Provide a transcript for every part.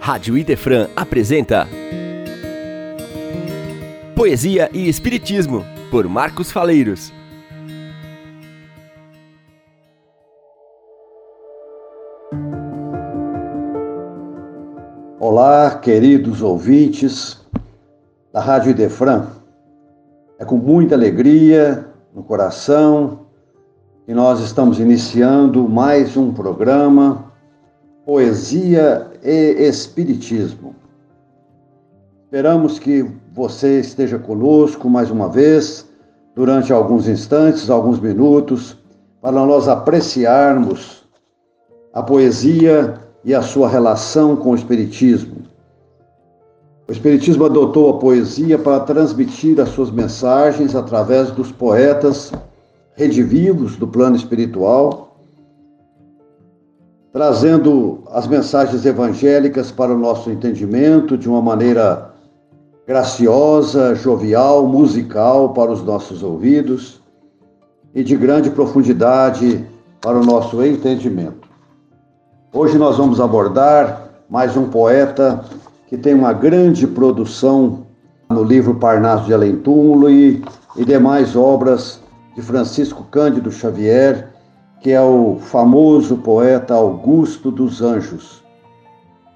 Rádio Idefran apresenta Poesia e Espiritismo, por Marcos Faleiros. Olá, queridos ouvintes da Rádio Idefran. É com muita alegria no coração que nós estamos iniciando mais um programa Poesia e Espiritismo. Esperamos que você esteja conosco mais uma vez, durante alguns instantes, alguns minutos, para nós apreciarmos a poesia e a sua relação com o Espiritismo. O Espiritismo adotou a poesia para transmitir as suas mensagens através dos poetas redivivos do plano espiritual trazendo as mensagens evangélicas para o nosso entendimento de uma maneira graciosa, jovial, musical para os nossos ouvidos e de grande profundidade para o nosso entendimento. Hoje nós vamos abordar mais um poeta que tem uma grande produção no livro Parnaso de Além e, e demais obras de Francisco Cândido Xavier, que é o famoso poeta Augusto dos Anjos.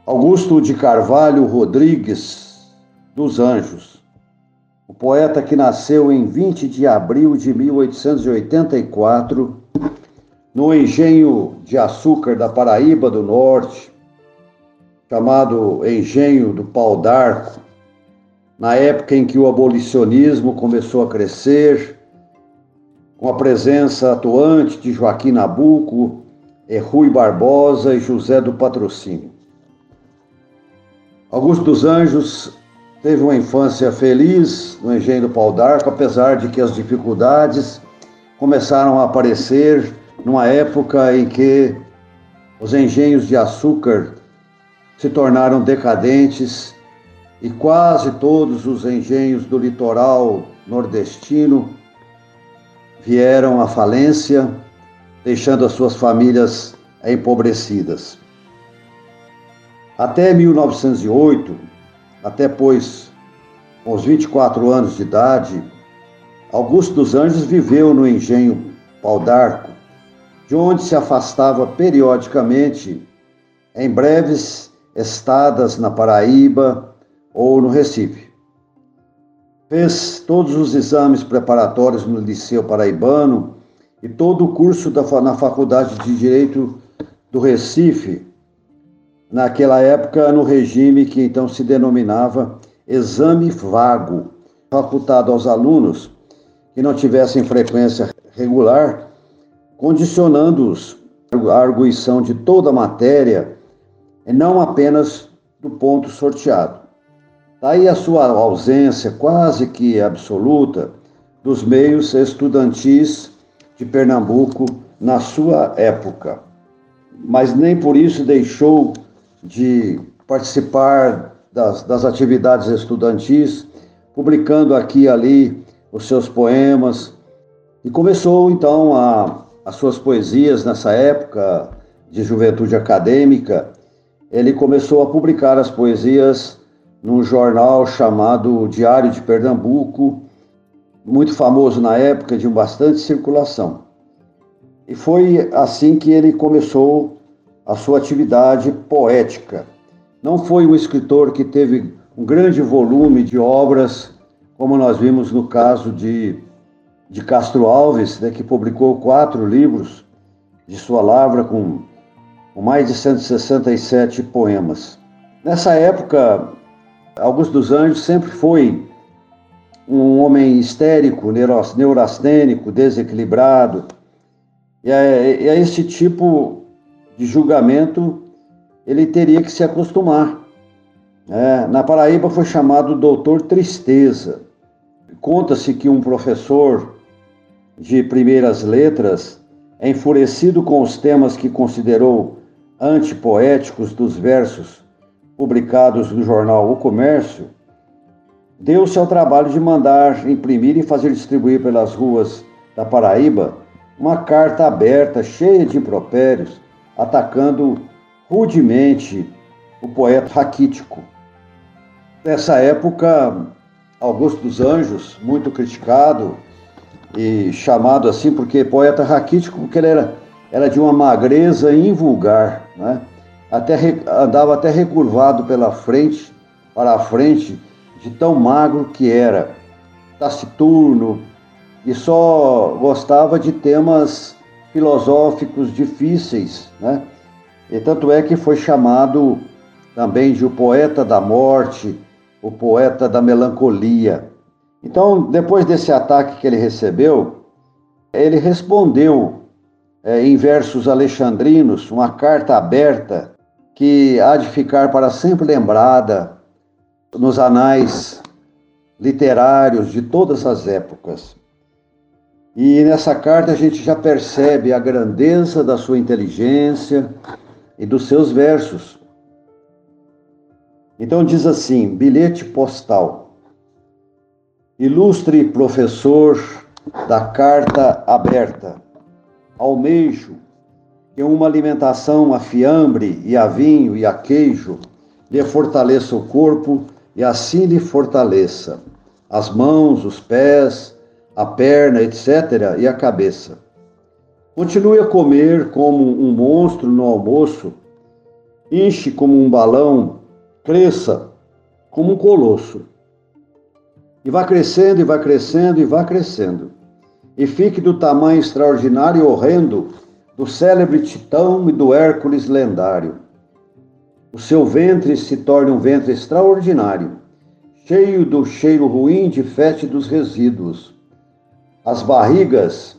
Augusto de Carvalho Rodrigues dos Anjos, o poeta que nasceu em 20 de abril de 1884, no engenho de açúcar da Paraíba do Norte, chamado Engenho do Pau d'Arco, na época em que o abolicionismo começou a crescer com a presença atuante de Joaquim Nabuco, Rui Barbosa e José do Patrocínio. Augusto dos Anjos teve uma infância feliz no engenho do Pau d'Arco, apesar de que as dificuldades começaram a aparecer numa época em que os engenhos de açúcar se tornaram decadentes e quase todos os engenhos do litoral nordestino vieram à falência, deixando as suas famílias empobrecidas. Até 1908, até pois com os 24 anos de idade, Augusto dos Anjos viveu no engenho Pau d'Arco, de onde se afastava periodicamente em breves estadas na Paraíba ou no Recife. Fez todos os exames preparatórios no Liceu Paraibano e todo o curso da, na Faculdade de Direito do Recife, naquela época no regime que então se denominava exame vago, facultado aos alunos que não tivessem frequência regular, condicionando-os à arguição de toda a matéria e não apenas do ponto sorteado. Daí a sua ausência quase que absoluta dos meios estudantis de Pernambuco na sua época. Mas nem por isso deixou de participar das, das atividades estudantis, publicando aqui e ali os seus poemas. E começou então a, as suas poesias nessa época de juventude acadêmica. Ele começou a publicar as poesias num jornal chamado Diário de Pernambuco, muito famoso na época, de bastante circulação. E foi assim que ele começou a sua atividade poética. Não foi um escritor que teve um grande volume de obras, como nós vimos no caso de, de Castro Alves, né, que publicou quatro livros de sua lavra com, com mais de 167 poemas. Nessa época, Augusto dos Anjos sempre foi um homem histérico, neurastênico, desequilibrado. E a, e a tipo de julgamento ele teria que se acostumar. É, na Paraíba foi chamado Doutor Tristeza. Conta-se que um professor de primeiras letras, enfurecido com os temas que considerou antipoéticos dos versos publicados no jornal O Comércio, deu-se ao trabalho de mandar imprimir e fazer distribuir pelas ruas da Paraíba uma carta aberta cheia de impropérios, atacando rudemente o poeta raquítico. Nessa época, Augusto dos Anjos, muito criticado e chamado assim porque poeta raquítico, porque ele era, era de uma magreza invulgar, né? Até, andava até recurvado pela frente, para a frente, de tão magro que era, taciturno, e só gostava de temas filosóficos difíceis, né? E tanto é que foi chamado também de o poeta da morte, o poeta da melancolia. Então, depois desse ataque que ele recebeu, ele respondeu é, em versos alexandrinos, uma carta aberta que há de ficar para sempre lembrada nos anais literários de todas as épocas. E nessa carta a gente já percebe a grandeza da sua inteligência e dos seus versos. Então diz assim: bilhete postal. Ilustre professor da carta aberta, almejo que uma alimentação a fiambre e a vinho e a queijo lhe fortaleça o corpo e assim lhe fortaleça as mãos, os pés, a perna, etc., e a cabeça. Continue a comer como um monstro no almoço, enche como um balão, cresça como um colosso. E vá crescendo, e vá crescendo, e vá crescendo. E fique do tamanho extraordinário e horrendo do célebre Titão e do Hércules lendário. O seu ventre se torne um ventre extraordinário, cheio do cheiro ruim de fete dos resíduos. As barrigas,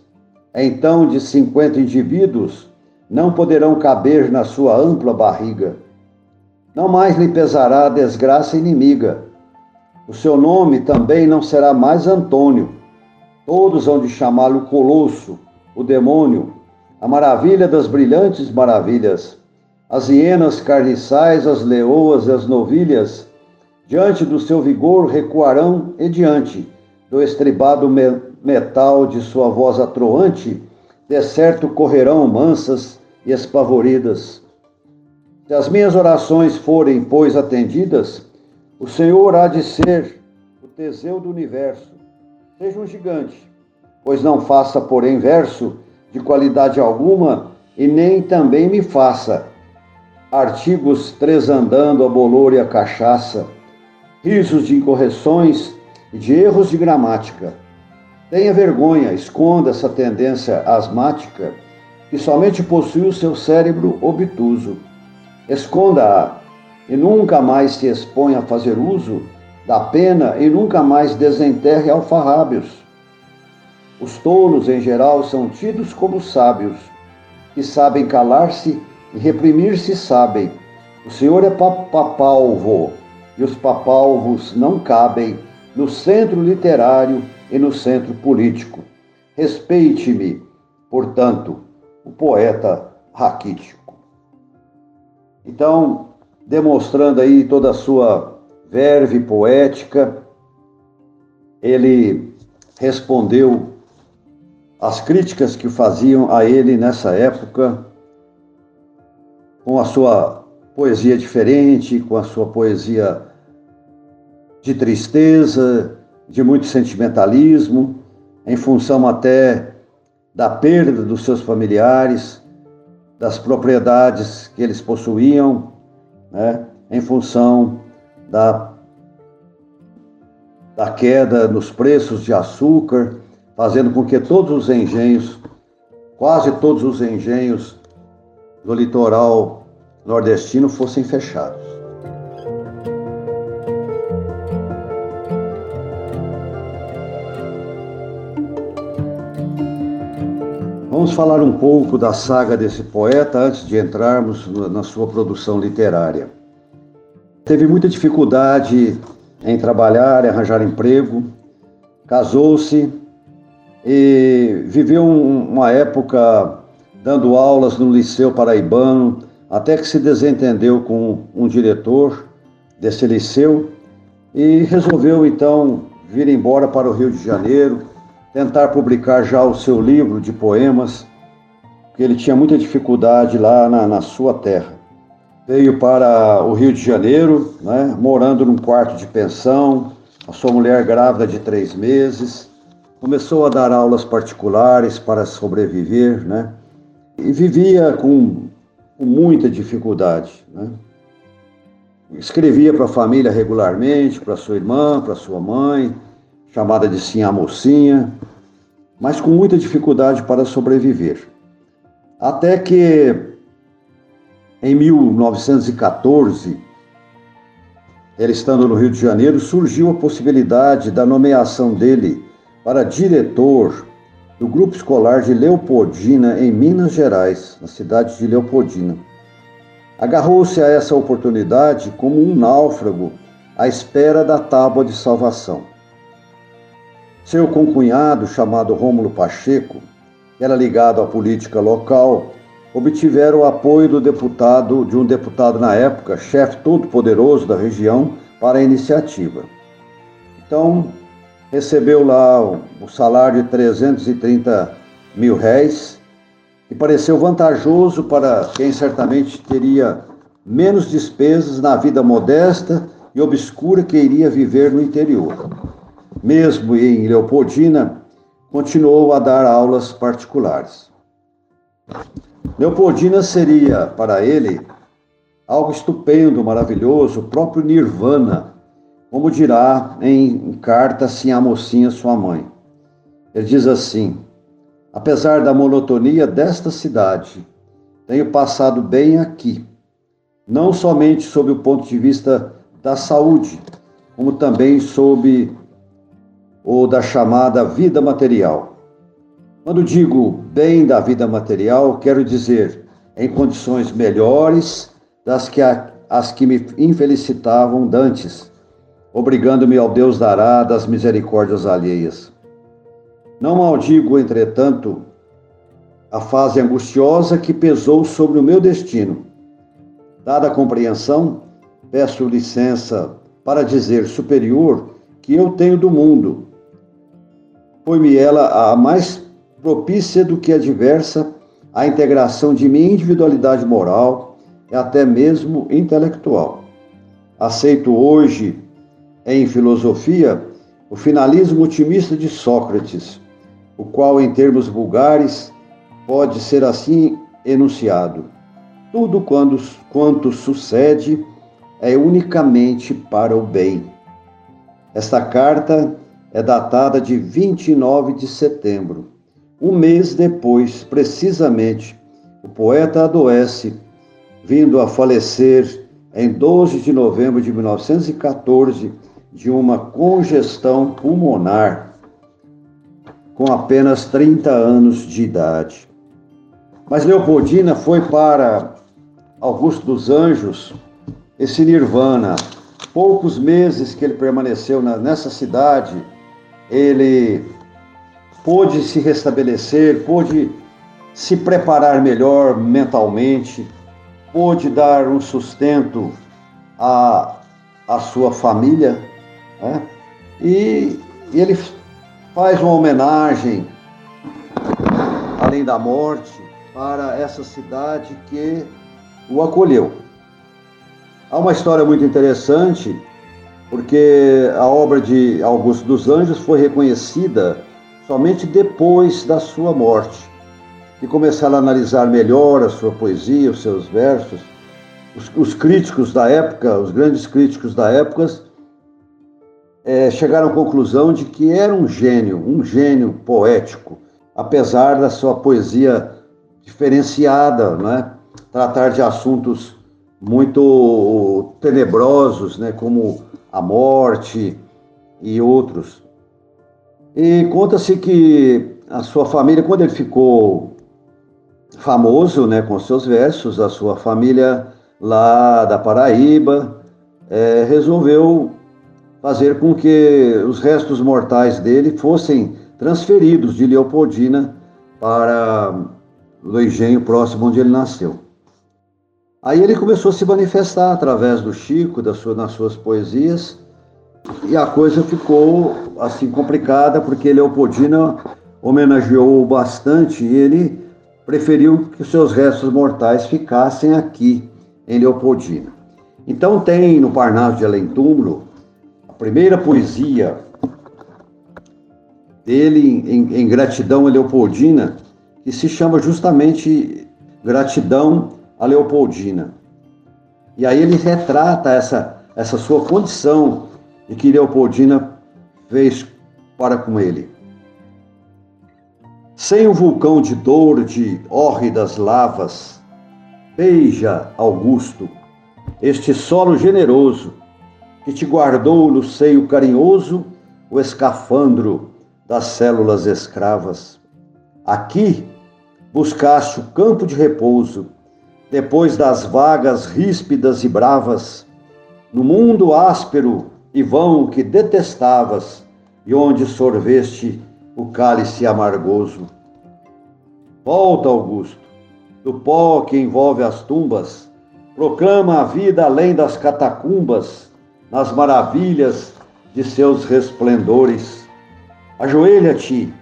então de cinquenta indivíduos, não poderão caber na sua ampla barriga. Não mais lhe pesará a desgraça inimiga. O seu nome também não será mais Antônio. Todos hão de chamá-lo Colosso, o demônio, a maravilha das brilhantes maravilhas. As hienas carniçais, as leoas e as novilhas, diante do seu vigor recuarão e diante do estribado metal de sua voz atroante, de certo correrão mansas e espavoridas. Se as minhas orações forem, pois, atendidas, o Senhor há de ser o Teseu do universo. Seja um gigante, pois não faça, porém, verso de qualidade alguma e nem também me faça artigos três andando a bolor e a cachaça, risos de incorreções e de erros de gramática. Tenha vergonha, esconda essa tendência asmática que somente possui o seu cérebro obtuso. Esconda-a e nunca mais se exponha a fazer uso da pena e nunca mais desenterre alfarrábios. Os tolos, em geral, são tidos como sábios, que sabem calar-se e reprimir-se sabem. O Senhor é papalvo, e os papalvos não cabem no centro literário e no centro político. Respeite-me, portanto, o poeta raquítico. Então, demonstrando aí toda a sua verve poética, ele respondeu às críticas que faziam a ele nessa época, com a sua poesia diferente, com a sua poesia de tristeza, de muito sentimentalismo, em função até da perda dos seus familiares, das propriedades que eles possuíam, né, em função da, da queda nos preços de açúcar, fazendo com que todos os engenhos, quase todos os engenhos do litoral nordestino fossem fechados. Vamos falar um pouco da saga desse poeta antes de entrarmos na sua produção literária. Teve muita dificuldade em trabalhar, em arranjar emprego, casou-se e viveu uma época dando aulas no Liceu Paraibano, até que se desentendeu com um diretor desse liceu e resolveu então vir embora para o Rio de Janeiro, tentar publicar já o seu livro de poemas, porque ele tinha muita dificuldade lá na, na sua terra. veio para o Rio de Janeiro, né, morando num quarto de pensão, a sua mulher grávida de três meses, começou a dar aulas particulares para sobreviver, né, e vivia com, com muita dificuldade, né. Escrevia para a família regularmente, para sua irmã, para sua mãe, chamada de sim a mocinha, mas com muita dificuldade para sobreviver. Até que em 1914, ele estando no Rio de Janeiro, surgiu a possibilidade da nomeação dele para diretor do grupo escolar de Leopoldina, em Minas Gerais, na cidade de Leopoldina. Agarrou-se a essa oportunidade como um náufrago à espera da tábua de salvação. Seu concunhado, chamado Rômulo Pacheco, que era ligado à política local, obtiveram o apoio do deputado, de um deputado na época, chefe todo-poderoso da região, para a iniciativa. Então, recebeu lá o salário de 330 mil réis, e pareceu vantajoso para quem certamente teria menos despesas na vida modesta e obscura que iria viver no interior. Mesmo em Leopoldina, continuou a dar aulas particulares. Leopoldina seria, para ele, algo estupendo, maravilhoso, o próprio Nirvana, como dirá em carta assim mocinha, sua mãe. Ele diz assim: Apesar da monotonia desta cidade, tenho passado bem aqui, não somente sob o ponto de vista da saúde, como também sob o da chamada vida material. Quando digo bem da vida material, quero dizer em condições melhores das que as que me infelicitavam dantes, obrigando-me ao Deus dará das misericórdias alheias. Não maldigo, entretanto, a fase angustiosa que pesou sobre o meu destino. Dada a compreensão, peço licença para dizer superior que eu tenho do mundo. Foi-me ela a mais propícia do que adversa à integração de minha individualidade moral e até mesmo intelectual. Aceito hoje, em filosofia, o finalismo otimista de Sócrates, o qual, em termos vulgares, pode ser assim enunciado: tudo quando, quanto sucede é unicamente para o bem. Esta carta é datada de 29 de setembro um mês depois, precisamente, o poeta adoece, vindo a falecer em 12 de novembro de 1914 de uma congestão pulmonar, com apenas 30 anos de idade. Mas Leopoldina foi para Augusto dos Anjos esse nirvana. Poucos meses que ele permaneceu nessa cidade, ele pôde se restabelecer, pôde se preparar melhor mentalmente, pôde dar um sustento à, à sua família, né? e, e ele faz uma homenagem, além da morte, para essa cidade que o acolheu. Há uma história muito interessante, porque a obra de Augusto dos Anjos foi reconhecida somente depois da sua morte, e começaram a analisar melhor a sua poesia, os seus versos. Os, os críticos da época, os grandes críticos da época, é, chegaram à conclusão de que era um gênio, um gênio poético, apesar da sua poesia diferenciada, né? tratar de assuntos muito tenebrosos, né? como a morte e outros. E conta-se que a sua família, quando ele ficou famoso né, com seus versos, a sua família lá da Paraíba é, resolveu fazer com que os restos mortais dele fossem transferidos de Leopoldina para o engenho próximo onde ele nasceu. Aí ele começou a se manifestar através do Chico, das suas, nas suas poesias, e a coisa ficou assim complicada porque Leopoldina homenageou bastante e ele preferiu que seus restos mortais ficassem aqui em Leopoldina. Então tem no Parnaso de Além Túmulo primeira poesia dele em, em gratidão a Leopoldina, que se chama justamente Gratidão a Leopoldina. E aí ele retrata essa, essa sua condição de que Leopoldina fez para com ele. Sem o vulcão de dor de hórridas lavas, beija, Augusto, este solo generoso que te guardou no seio carinhoso o escafandro das células escravas. Aqui buscaste o campo de repouso, depois das vagas ríspidas e bravas, no mundo áspero e vão que detestavas, e onde sorveste o cálice amargoso. Volta, Augusto, do pó que envolve as tumbas, proclama a vida além das catacumbas, nas maravilhas de seus resplendores. Ajoelha-te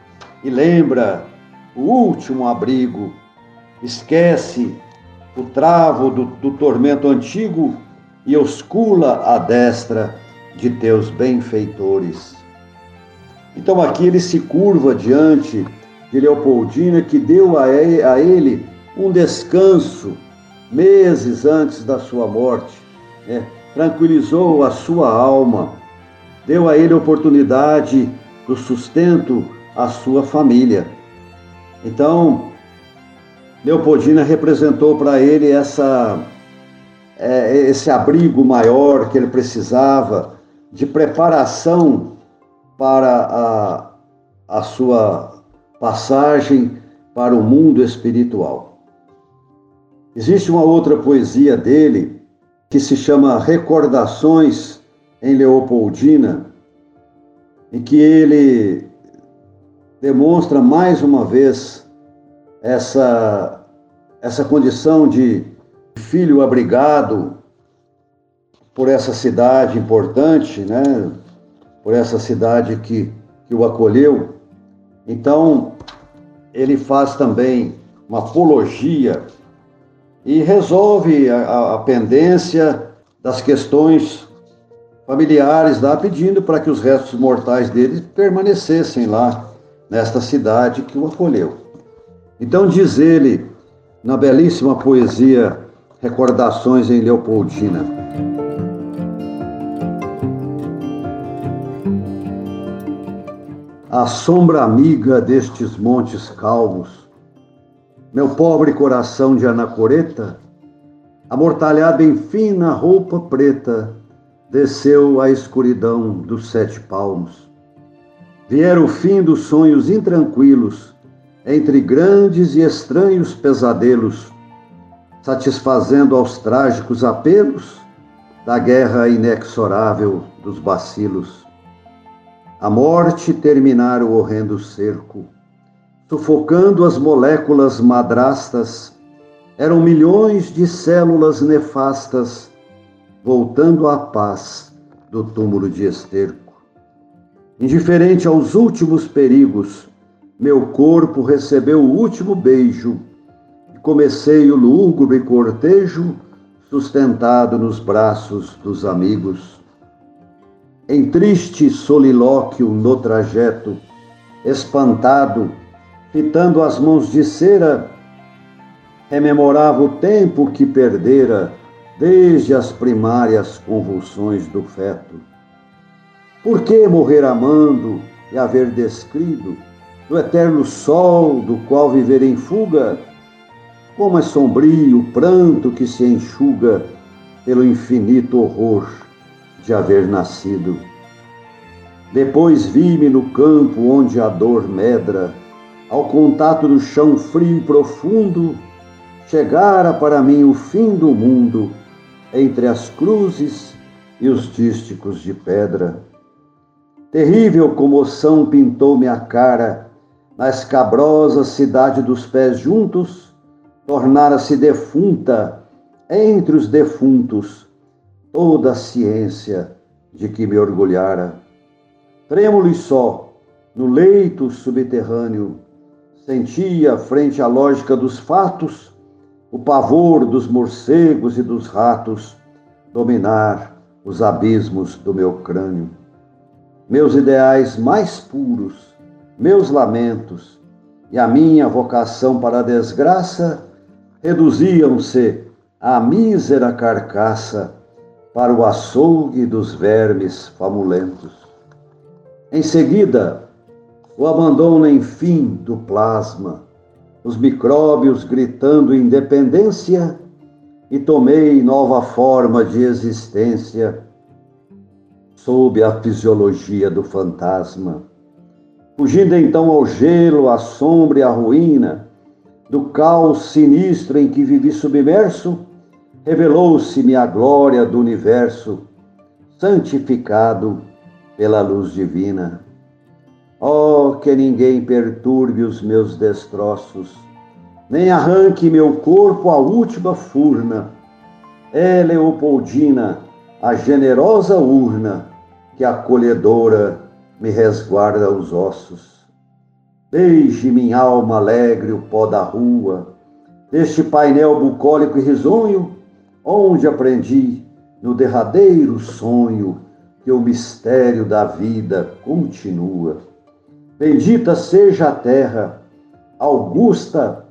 e lembra o último abrigo. Esquece o travo do, do tormento antigo e oscula a destra de teus benfeitores. Então aqui ele se curva diante de Leopoldina, que deu a ele um descanso meses antes da sua morte, né? Tranquilizou a sua alma, deu a ele oportunidade do sustento à sua família. Então, Leopoldina representou para ele essa, é, esse abrigo maior que ele precisava de preparação para a, a sua passagem para o mundo espiritual. Existe uma outra poesia dele que se chama Recordações em Leopoldina, em que ele demonstra mais uma vez essa, essa condição de filho abrigado por essa cidade importante, né? por essa cidade que, que o acolheu. Então, ele faz também uma apologia e resolve a, a pendência das questões familiares lá, pedindo para que os restos mortais dele permanecessem lá, nesta cidade que o acolheu. Então diz ele, na belíssima poesia Recordações em Leopoldina. A sombra amiga destes montes calmos, meu pobre coração de anacoreta, amortalhado em fina roupa preta, desceu à escuridão dos sete palmos. Viera o fim dos sonhos intranquilos, entre grandes e estranhos pesadelos, satisfazendo aos trágicos apelos da guerra inexorável dos bacilos. A morte terminara o horrendo cerco, sufocando as moléculas madrastas, eram milhões de células nefastas voltando à paz do túmulo de esterco. Indiferente aos últimos perigos, meu corpo recebeu o último beijo e comecei o lúgubre cortejo sustentado nos braços dos amigos. Em triste solilóquio no trajeto, espantado, fitando as mãos de cera, rememorava o tempo que perdera desde as primárias convulsões do feto. Por que morrer amando e haver descrido do eterno sol do qual viver em fuga? Como é sombrio o pranto que se enxuga pelo infinito horror de haver nascido. Depois vi-me no campo onde a dor medra, ao contato do chão frio e profundo, chegara para mim o fim do mundo entre as cruzes e os dísticos de pedra. Terrível comoção pintou-me a cara, na escabrosa cidade dos pés juntos, tornara-se defunta entre os defuntos toda a ciência de que me orgulhara. Trêmulo e só, no leito subterrâneo, sentia, frente à lógica dos fatos, o pavor dos morcegos e dos ratos dominar os abismos do meu crânio. Meus ideais mais puros, meus lamentos e a minha vocação para a desgraça reduziam-se à mísera carcaça para o açougue dos vermes famulentos. Em seguida, o abandono, enfim, do plasma, os micróbios gritando independência, e tomei nova forma de existência sob a fisiologia do fantasma. Fugindo então ao gelo, à sombra e à ruína, do caos sinistro em que vivi submerso, revelou-se-me a glória do universo, santificado pela luz divina. Oh, que ninguém perturbe os meus destroços, nem arranque meu corpo à última furna. É Leopoldina, a generosa urna, que acolhedora me resguarda os ossos. Beije minha alma alegre o pó da rua, deste painel bucólico e risonho, onde aprendi, no derradeiro sonho, que o mistério da vida continua. Bendita seja a terra, augusta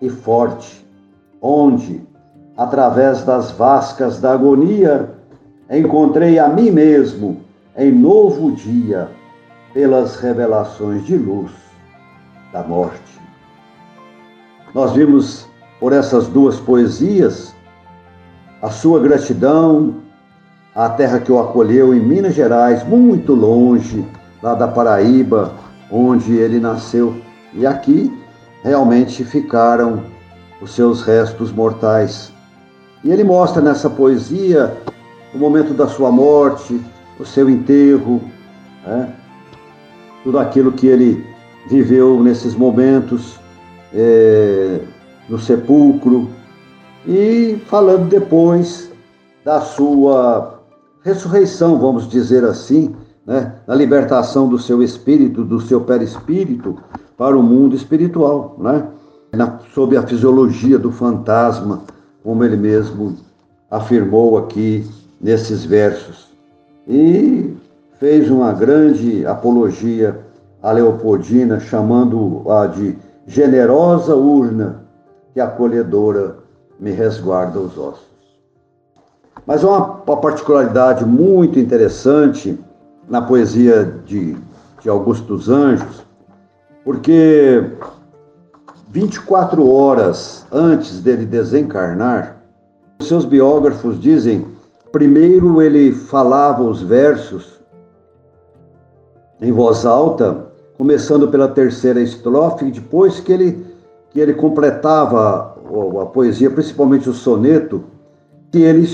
e forte, onde, através das vascas da agonia, encontrei a mim mesmo em novo dia, pelas revelações de luz da morte. Nós vimos por essas duas poesias a sua gratidão à terra que o acolheu em Minas Gerais, muito longe lá da Paraíba, onde ele nasceu. E aqui realmente ficaram os seus restos mortais. E ele mostra nessa poesia o momento da sua morte, o seu enterro, né? tudo aquilo que ele viveu nesses momentos é, no sepulcro, e falando depois da sua ressurreição, vamos dizer assim, né, na libertação do seu espírito, do seu perispírito, para o mundo espiritual, né? Na, sob a fisiologia do fantasma, como ele mesmo afirmou aqui nesses versos. E fez uma grande apologia a Leopoldina, chamando-a de generosa urna que acolhedora me resguarda os ossos. Mas uma particularidade muito interessante na poesia de, de Augusto dos Anjos, porque 24 horas antes dele desencarnar, seus biógrafos dizem, primeiro ele falava os versos em voz alta, começando pela terceira estrofe, depois que ele, que ele completava a poesia, principalmente o soneto, que ele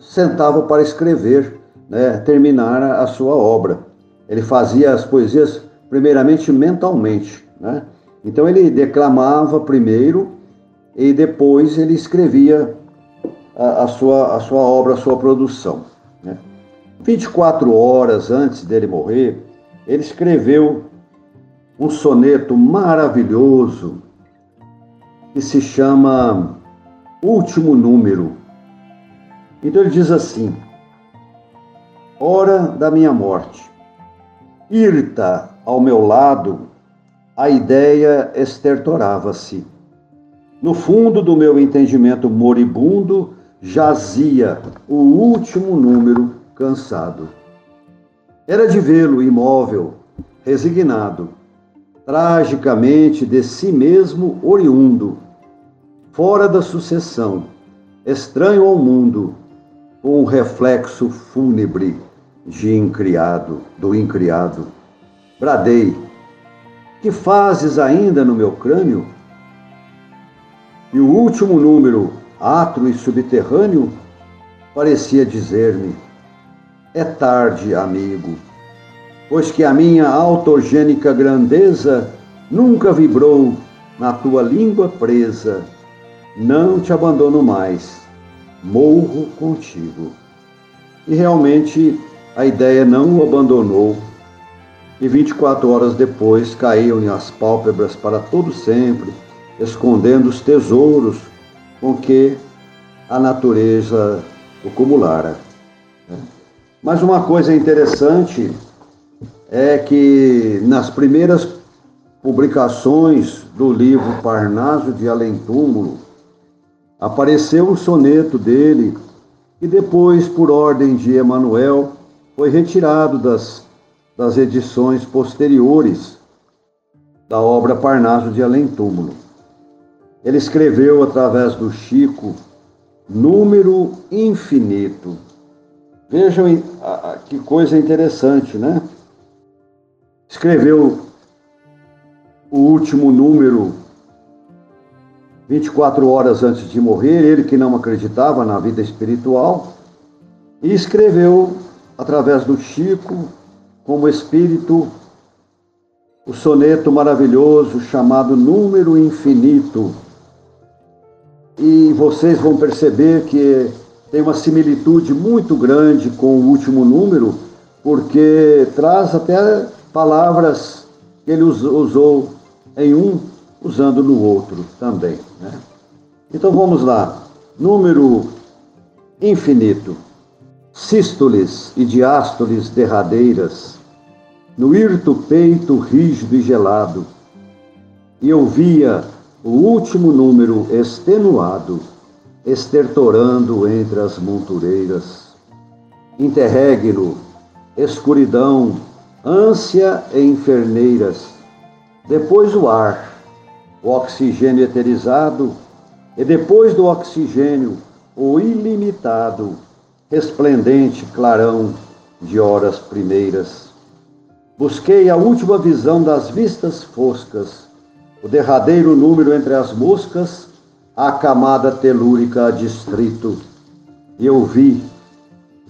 sentava para escrever né, terminar a sua obra. Ele fazia as poesias primeiramente mentalmente. Né? Então ele declamava primeiro e depois ele escrevia a, a sua, a sua obra, a sua produção. Né? 24 horas antes dele morrer, ele escreveu um soneto maravilhoso que se chama Último Número. Então ele diz assim: hora da minha morte. Irta ao meu lado, a ideia estertorava-se. No fundo do meu entendimento moribundo jazia o último número cansado. Era de vê-lo imóvel, resignado, tragicamente de si mesmo oriundo, fora da sucessão, estranho ao mundo, com um reflexo fúnebre de incriado, do incriado. Bradei: Que fazes ainda no meu crânio? E o último número, atro e subterrâneo, parecia dizer-me: É tarde, amigo, pois que a minha autogênica grandeza nunca vibrou na tua língua presa. Não te abandono mais, morro contigo. E realmente a ideia não o abandonou e 24 horas depois caíam-lhe as pálpebras para todo sempre, escondendo os tesouros com que a natureza o cumulara. Né? Mas uma coisa interessante é que nas primeiras publicações do livro Parnaso de Além Túmulo, apareceu o soneto dele e depois, por ordem de Emanuel, foi retirado das, das edições posteriores da obra Parnaso de Além Túmulo. Ele escreveu através do Chico número infinito. Vejam que coisa interessante, né? Escreveu o último número 24 horas antes de morrer, ele que não acreditava na vida espiritual, e escreveu através do Chico, como espírito, o soneto maravilhoso chamado Número Infinito. E vocês vão perceber que tem uma similitude muito grande com o último número, porque traz até palavras que ele usou em um, usando no outro também. Né? Então vamos lá. Número infinito. Sístoles e diástoles derradeiras, no hirto peito rígido e gelado, e eu via o último número extenuado, estertorando entre as montureiras. Interregno, escuridão, ânsia e inferneiras, depois o ar, o oxigênio eterizado, e depois do oxigênio, o ilimitado, resplendente clarão de horas primeiras. Busquei a última visão das vistas foscas, o derradeiro número entre as moscas, a camada telúrica distrito, e eu vi,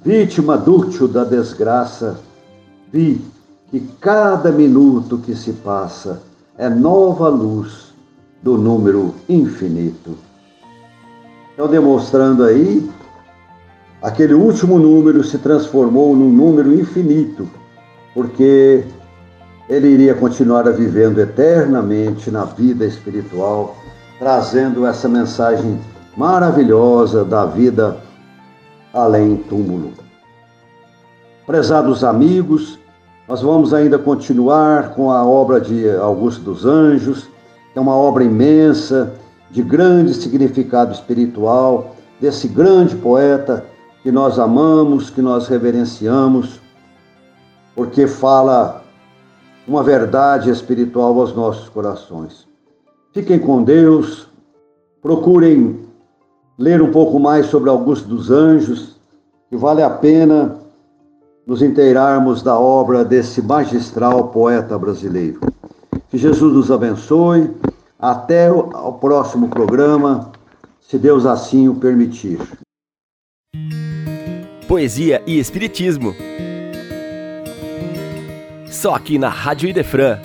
vítima dúctil da desgraça, vi que cada minuto que se passa é nova luz do número infinito. Então, demonstrando aí, aquele último número se transformou num número infinito, porque ele iria continuar vivendo eternamente na vida espiritual, trazendo essa mensagem maravilhosa da vida além túmulo. Prezados amigos, nós vamos ainda continuar com a obra de Augusto dos Anjos, que é uma obra imensa, de grande significado espiritual, desse grande poeta que nós amamos, que nós reverenciamos, porque fala uma verdade espiritual aos nossos corações. Fiquem com Deus, procurem ler um pouco mais sobre Augusto dos Anjos, que vale a pena nos inteirarmos da obra desse magistral poeta brasileiro. Que Jesus nos abençoe. Até o próximo programa, se Deus assim o permitir. Poesia e Espiritismo. Só aqui na Rádio Idefran